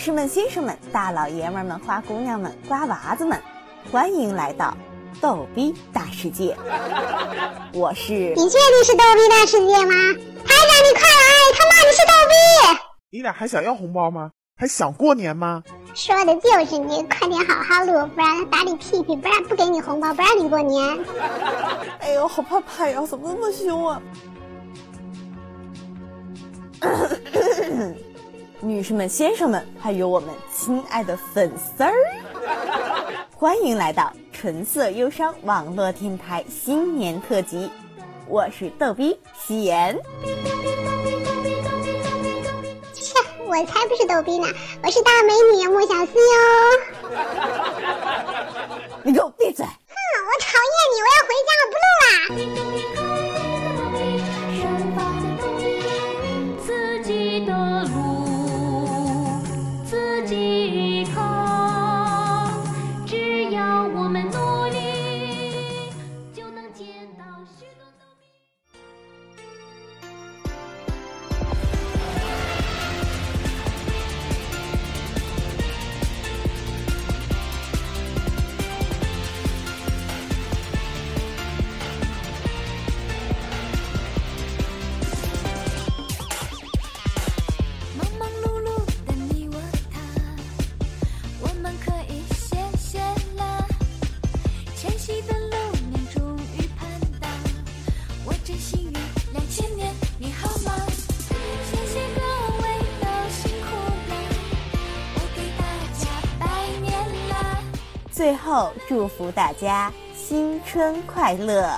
士们、先生们、大老爷们们、花姑娘们、瓜娃子们，欢迎来到逗逼大世界。我是你确定是逗逼大世界吗？台长，你快来！他骂你是逗逼。你俩还想要红包吗？还想过年吗？说的就是你，快点好好录，不然打你屁屁，不然不给你红包，不让你过年。哎呦，好怕怕呀！怎么那么凶啊？女士们、先生们，还有我们亲爱的粉丝儿，欢迎来到纯色忧伤网络电台新年特辑。我是逗逼夕颜。切，我才不是逗逼呢，我是大美女莫小思哟。你给我闭嘴！哼，我讨厌你，我要回家，我不录啦。最后祝福大家新春快乐！